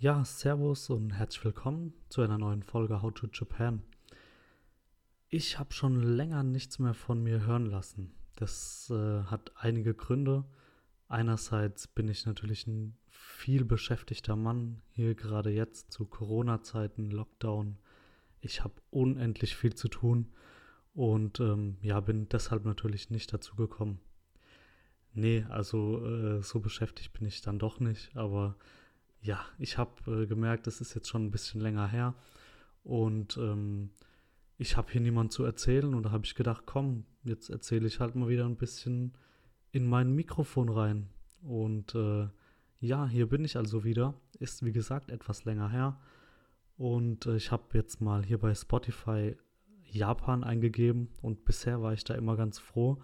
Ja, Servus und herzlich willkommen zu einer neuen Folge How to Japan. Ich habe schon länger nichts mehr von mir hören lassen. Das äh, hat einige Gründe. Einerseits bin ich natürlich ein viel beschäftigter Mann, hier gerade jetzt zu Corona-Zeiten, Lockdown. Ich habe unendlich viel zu tun und ähm, ja, bin deshalb natürlich nicht dazu gekommen. Nee, also äh, so beschäftigt bin ich dann doch nicht, aber ja, ich habe äh, gemerkt, das ist jetzt schon ein bisschen länger her und ähm, ich habe hier niemand zu erzählen und da habe ich gedacht, komm, jetzt erzähle ich halt mal wieder ein bisschen in mein Mikrofon rein. Und äh, ja, hier bin ich also wieder. Ist wie gesagt etwas länger her. Und äh, ich habe jetzt mal hier bei Spotify Japan eingegeben und bisher war ich da immer ganz froh,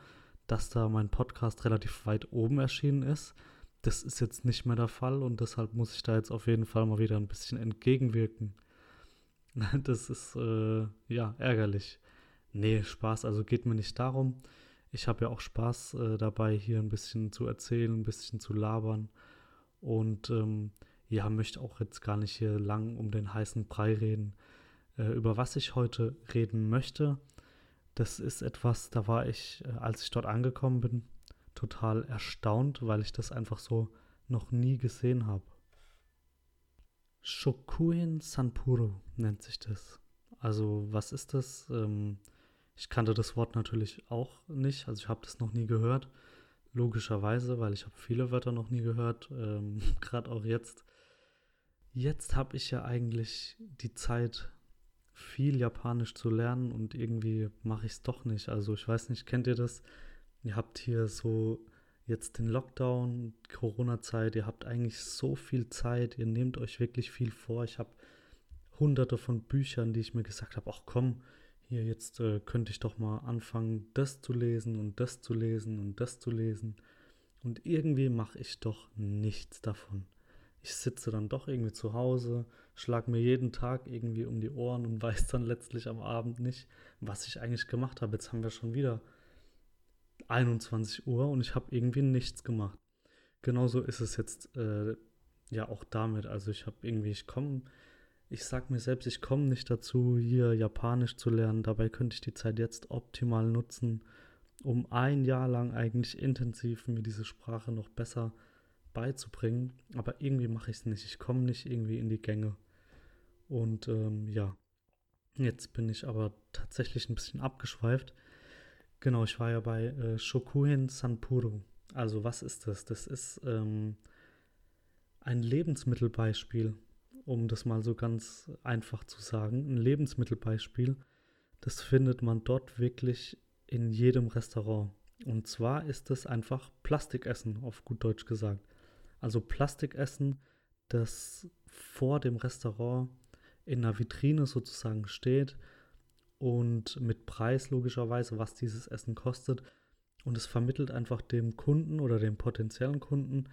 dass da mein Podcast relativ weit oben erschienen ist. Das ist jetzt nicht mehr der Fall und deshalb muss ich da jetzt auf jeden Fall mal wieder ein bisschen entgegenwirken. Das ist äh, ja ärgerlich. Nee, Spaß, also geht mir nicht darum. Ich habe ja auch Spaß äh, dabei, hier ein bisschen zu erzählen, ein bisschen zu labern. Und ähm, ja, möchte auch jetzt gar nicht hier lang um den heißen Brei reden. Äh, über was ich heute reden möchte, das ist etwas, da war ich, äh, als ich dort angekommen bin, total erstaunt, weil ich das einfach so noch nie gesehen habe. Shokuin Sanpuro nennt sich das. Also was ist das? Ähm, ich kannte das Wort natürlich auch nicht, also ich habe das noch nie gehört. Logischerweise, weil ich habe viele Wörter noch nie gehört, ähm, gerade auch jetzt. Jetzt habe ich ja eigentlich die Zeit, viel Japanisch zu lernen und irgendwie mache ich es doch nicht. Also ich weiß nicht, kennt ihr das? Ihr habt hier so jetzt den Lockdown, Corona-Zeit, ihr habt eigentlich so viel Zeit, ihr nehmt euch wirklich viel vor. Ich habe hunderte von Büchern, die ich mir gesagt habe, ach komm, hier jetzt äh, könnte ich doch mal anfangen, das zu lesen und das zu lesen und das zu lesen. Und irgendwie mache ich doch nichts davon. Ich sitze dann doch irgendwie zu Hause, schlag mir jeden Tag irgendwie um die Ohren und weiß dann letztlich am Abend nicht, was ich eigentlich gemacht habe. Jetzt haben wir schon wieder 21 Uhr und ich habe irgendwie nichts gemacht. Genauso ist es jetzt äh, ja auch damit. Also ich habe irgendwie, ich komme, ich sage mir selbst, ich komme nicht dazu, hier Japanisch zu lernen. Dabei könnte ich die Zeit jetzt optimal nutzen, um ein Jahr lang eigentlich intensiv mir diese Sprache noch besser beizubringen. Aber irgendwie mache ich es nicht. Ich komme nicht irgendwie in die Gänge. Und ähm, ja, jetzt bin ich aber tatsächlich ein bisschen abgeschweift. Genau, ich war ja bei äh, Shokuhin Sanpuro. Also was ist das? Das ist ähm, ein Lebensmittelbeispiel, um das mal so ganz einfach zu sagen. Ein Lebensmittelbeispiel, das findet man dort wirklich in jedem Restaurant. Und zwar ist es einfach Plastikessen, auf gut Deutsch gesagt. Also Plastikessen, das vor dem Restaurant in einer Vitrine sozusagen steht und mit Preis logischerweise, was dieses Essen kostet. Und es vermittelt einfach dem Kunden oder dem potenziellen Kunden,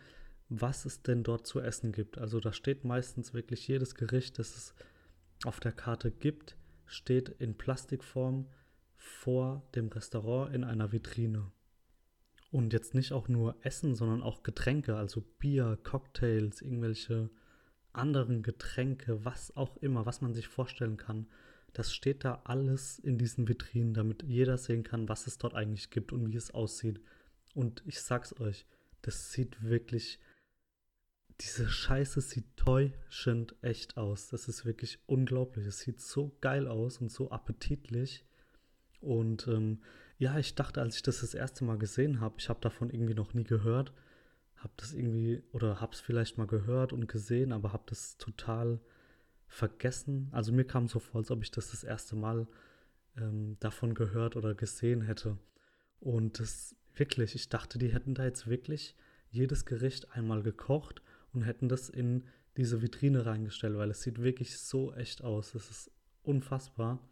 was es denn dort zu essen gibt. Also da steht meistens wirklich jedes Gericht, das es auf der Karte gibt, steht in Plastikform vor dem Restaurant in einer Vitrine. Und jetzt nicht auch nur Essen, sondern auch Getränke, also Bier, Cocktails, irgendwelche anderen Getränke, was auch immer, was man sich vorstellen kann. Das steht da alles in diesen Vitrinen, damit jeder sehen kann, was es dort eigentlich gibt und wie es aussieht. Und ich sag's euch, das sieht wirklich, diese Scheiße sieht täuschend echt aus. Das ist wirklich unglaublich. Es sieht so geil aus und so appetitlich. Und ähm, ja, ich dachte, als ich das das erste Mal gesehen habe, ich habe davon irgendwie noch nie gehört, habe das irgendwie oder habe es vielleicht mal gehört und gesehen, aber habe das total vergessen. Also mir kam so vor, als ob ich das das erste Mal ähm, davon gehört oder gesehen hätte. Und das wirklich, ich dachte, die hätten da jetzt wirklich jedes Gericht einmal gekocht und hätten das in diese Vitrine reingestellt, weil es sieht wirklich so echt aus. Es ist unfassbar.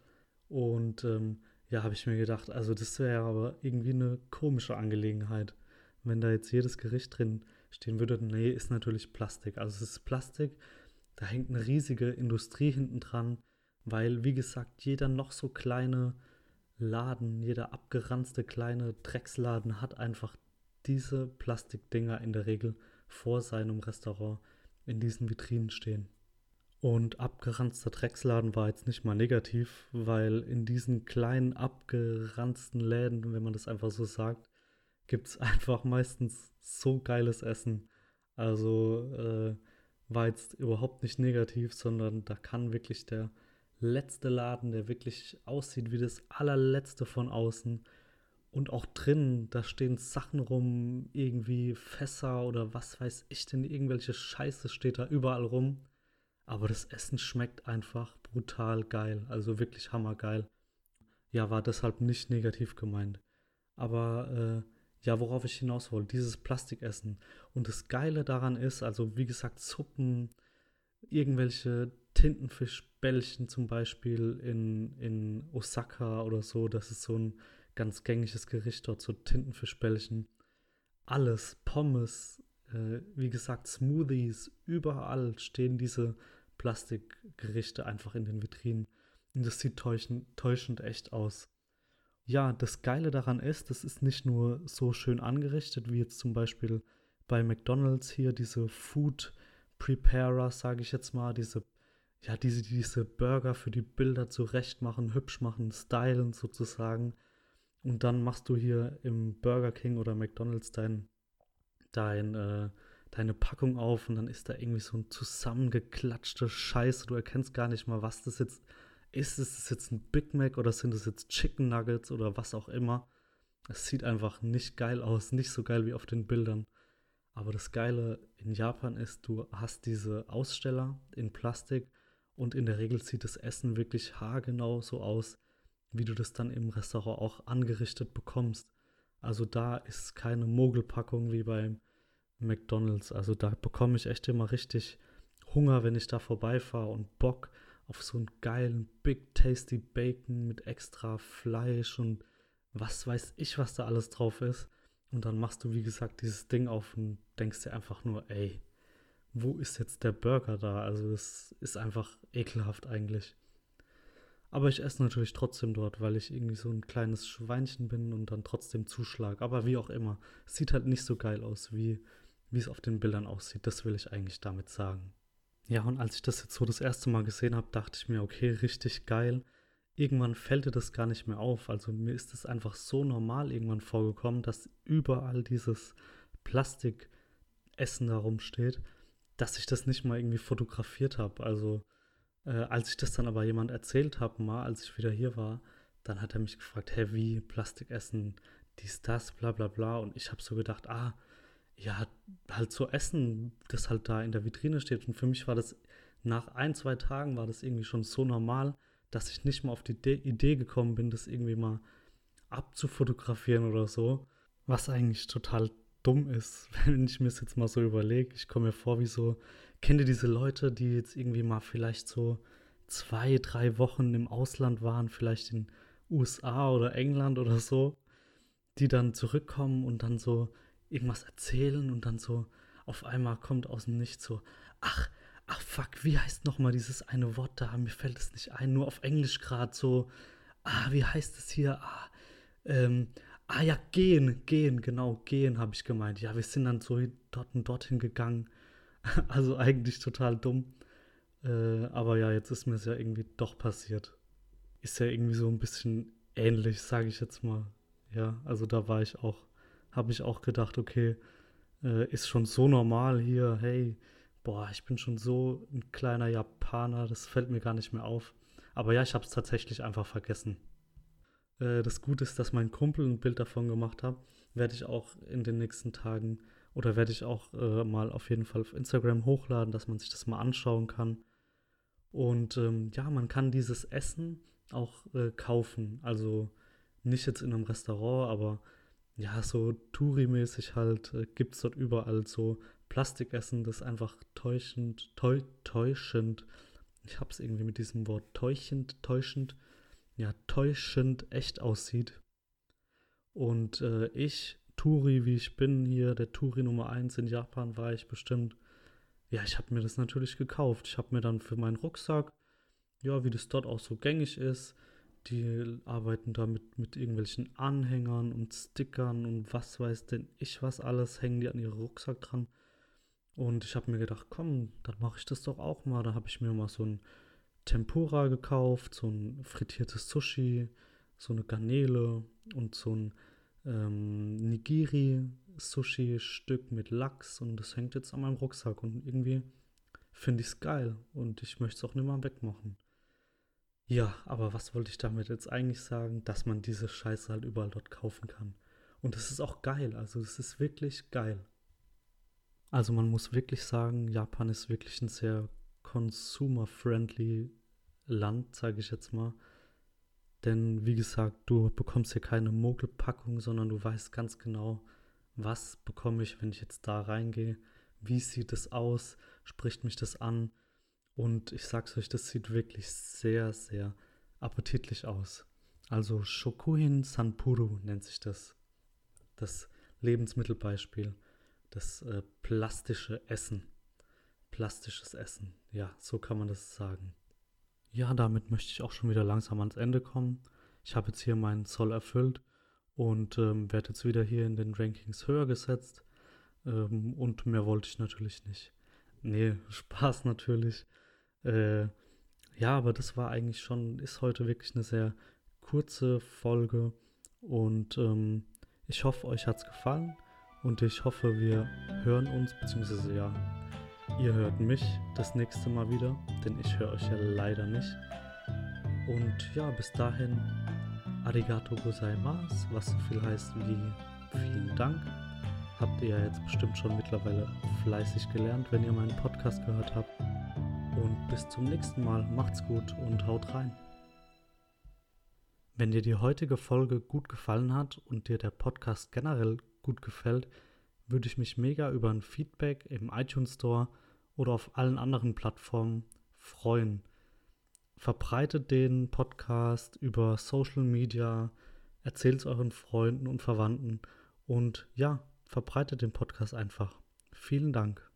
Und ähm, ja, habe ich mir gedacht, also das wäre aber irgendwie eine komische Angelegenheit, wenn da jetzt jedes Gericht drin stehen würde. Nee, ist natürlich Plastik. Also es ist Plastik, da hängt eine riesige Industrie hinten dran, weil, wie gesagt, jeder noch so kleine Laden, jeder abgeranzte kleine Drecksladen hat einfach diese Plastikdinger in der Regel vor seinem Restaurant in diesen Vitrinen stehen. Und abgeranzter Drecksladen war jetzt nicht mal negativ, weil in diesen kleinen abgeranzten Läden, wenn man das einfach so sagt, gibt es einfach meistens so geiles Essen. Also äh, war jetzt überhaupt nicht negativ, sondern da kann wirklich der letzte Laden, der wirklich aussieht wie das allerletzte von außen. Und auch drin, da stehen Sachen rum, irgendwie Fässer oder was weiß ich denn, irgendwelche Scheiße steht da überall rum. Aber das Essen schmeckt einfach brutal geil, also wirklich hammergeil. Ja, war deshalb nicht negativ gemeint. Aber äh, ja, worauf ich hinaus wollte, dieses Plastikessen. Und das Geile daran ist, also wie gesagt, Suppen, irgendwelche Tintenfischbällchen zum Beispiel in, in Osaka oder so, das ist so ein ganz gängiges Gericht dort, so Tintenfischbällchen. Alles, Pommes, äh, wie gesagt, Smoothies, überall stehen diese Plastikgerichte einfach in den Vitrinen. Und das sieht täuschend, täuschend echt aus. Ja, das Geile daran ist, das ist nicht nur so schön angerichtet, wie jetzt zum Beispiel bei McDonalds hier diese Food Preparer, sage ich jetzt mal, diese, ja, diese, diese Burger für die Bilder zurecht machen, hübsch machen, stylen sozusagen. Und dann machst du hier im Burger King oder McDonalds dein, dein äh, deine Packung auf und dann ist da irgendwie so ein zusammengeklatschte Scheiße. Du erkennst gar nicht mal, was das jetzt ist. Das jetzt ein Big Mac oder sind das jetzt Chicken Nuggets oder was auch immer? Es sieht einfach nicht geil aus, nicht so geil wie auf den Bildern. Aber das Geile in Japan ist, du hast diese Aussteller in Plastik und in der Regel sieht das Essen wirklich haargenau so aus, wie du das dann im Restaurant auch angerichtet bekommst. Also da ist keine Mogelpackung wie beim McDonald's. Also da bekomme ich echt immer richtig Hunger, wenn ich da vorbeifahre und Bock auf so einen geilen Big Tasty Bacon mit extra Fleisch und was weiß ich, was da alles drauf ist. Und dann machst du, wie gesagt, dieses Ding auf und denkst dir einfach nur, ey, wo ist jetzt der Burger da? Also es ist einfach ekelhaft eigentlich. Aber ich esse natürlich trotzdem dort, weil ich irgendwie so ein kleines Schweinchen bin und dann trotzdem zuschlag. Aber wie auch immer, sieht halt nicht so geil aus wie wie es auf den Bildern aussieht. Das will ich eigentlich damit sagen. Ja, und als ich das jetzt so das erste Mal gesehen habe, dachte ich mir, okay, richtig geil. Irgendwann fällt dir das gar nicht mehr auf. Also mir ist es einfach so normal irgendwann vorgekommen, dass überall dieses Plastikessen da rumsteht, dass ich das nicht mal irgendwie fotografiert habe. Also äh, als ich das dann aber jemand erzählt habe, mal als ich wieder hier war, dann hat er mich gefragt, hä, wie Plastikessen, dies, das, bla bla bla. Und ich habe so gedacht, ah, ja, halt so Essen, das halt da in der Vitrine steht. Und für mich war das nach ein, zwei Tagen war das irgendwie schon so normal, dass ich nicht mal auf die Idee gekommen bin, das irgendwie mal abzufotografieren oder so. Was eigentlich total dumm ist, wenn ich mir es jetzt mal so überlege. Ich komme mir vor wie so, kennt ihr diese Leute, die jetzt irgendwie mal vielleicht so zwei, drei Wochen im Ausland waren, vielleicht in USA oder England oder so, die dann zurückkommen und dann so irgendwas erzählen und dann so auf einmal kommt aus dem Nichts so, ach, ach fuck, wie heißt nochmal dieses eine Wort da? Mir fällt es nicht ein, nur auf Englisch gerade so, ah, wie heißt es hier? Ah, ähm, ah ja, gehen, gehen, genau, gehen habe ich gemeint. Ja, wir sind dann so dort und dorthin gegangen. also eigentlich total dumm. Äh, aber ja, jetzt ist mir es ja irgendwie doch passiert. Ist ja irgendwie so ein bisschen ähnlich, sage ich jetzt mal. Ja, also da war ich auch habe ich auch gedacht, okay, äh, ist schon so normal hier, hey, boah, ich bin schon so ein kleiner Japaner, das fällt mir gar nicht mehr auf. Aber ja, ich habe es tatsächlich einfach vergessen. Äh, das Gute ist, dass mein Kumpel ein Bild davon gemacht hat. Werde ich auch in den nächsten Tagen oder werde ich auch äh, mal auf jeden Fall auf Instagram hochladen, dass man sich das mal anschauen kann. Und ähm, ja, man kann dieses Essen auch äh, kaufen. Also nicht jetzt in einem Restaurant, aber ja, so Touri-mäßig halt, äh, gibt es dort überall so Plastikessen, das einfach täuschend, täu täuschend, ich hab's irgendwie mit diesem Wort täuschend, täuschend, ja, täuschend echt aussieht. Und äh, ich, Touri, wie ich bin, hier der Touri Nummer 1 in Japan, war ich bestimmt, ja, ich habe mir das natürlich gekauft. Ich habe mir dann für meinen Rucksack, ja, wie das dort auch so gängig ist, die arbeiten da mit, irgendwelchen Anhängern und Stickern und was weiß denn ich was alles, hängen die an ihren Rucksack dran. Und ich habe mir gedacht, komm, dann mache ich das doch auch mal. Da habe ich mir mal so ein Tempura gekauft, so ein frittiertes Sushi, so eine Garnele und so ein ähm, Nigiri-Sushi-Stück mit Lachs. Und das hängt jetzt an meinem Rucksack. Und irgendwie finde ich es geil. Und ich möchte es auch nicht mehr wegmachen. Ja, aber was wollte ich damit jetzt eigentlich sagen? Dass man diese Scheiße halt überall dort kaufen kann. Und es ist auch geil. Also es ist wirklich geil. Also man muss wirklich sagen, Japan ist wirklich ein sehr consumer-friendly Land, sage ich jetzt mal. Denn wie gesagt, du bekommst hier keine Mogelpackung, sondern du weißt ganz genau, was bekomme ich, wenn ich jetzt da reingehe, wie sieht es aus, spricht mich das an. Und ich sag's euch, das sieht wirklich sehr, sehr appetitlich aus. Also Shokuhin Sanpuru nennt sich das. Das Lebensmittelbeispiel das äh, plastische Essen. Plastisches Essen. Ja, so kann man das sagen. Ja, damit möchte ich auch schon wieder langsam ans Ende kommen. Ich habe jetzt hier meinen Zoll erfüllt und ähm, werde jetzt wieder hier in den Rankings höher gesetzt. Ähm, und mehr wollte ich natürlich nicht. Nee, Spaß natürlich. Äh, ja, aber das war eigentlich schon, ist heute wirklich eine sehr kurze Folge und ähm, ich hoffe, euch hat es gefallen. Und ich hoffe, wir hören uns, beziehungsweise ja, ihr hört mich das nächste Mal wieder, denn ich höre euch ja leider nicht. Und ja, bis dahin, arigato gozaimasu, was so viel heißt wie vielen Dank. Habt ihr ja jetzt bestimmt schon mittlerweile fleißig gelernt, wenn ihr meinen Podcast gehört habt. Und bis zum nächsten Mal, macht's gut und haut rein. Wenn dir die heutige Folge gut gefallen hat und dir der Podcast generell gut gefällt, würde ich mich mega über ein Feedback im iTunes Store oder auf allen anderen Plattformen freuen. Verbreitet den Podcast über Social Media, erzählt es euren Freunden und Verwandten und ja, verbreitet den Podcast einfach. Vielen Dank.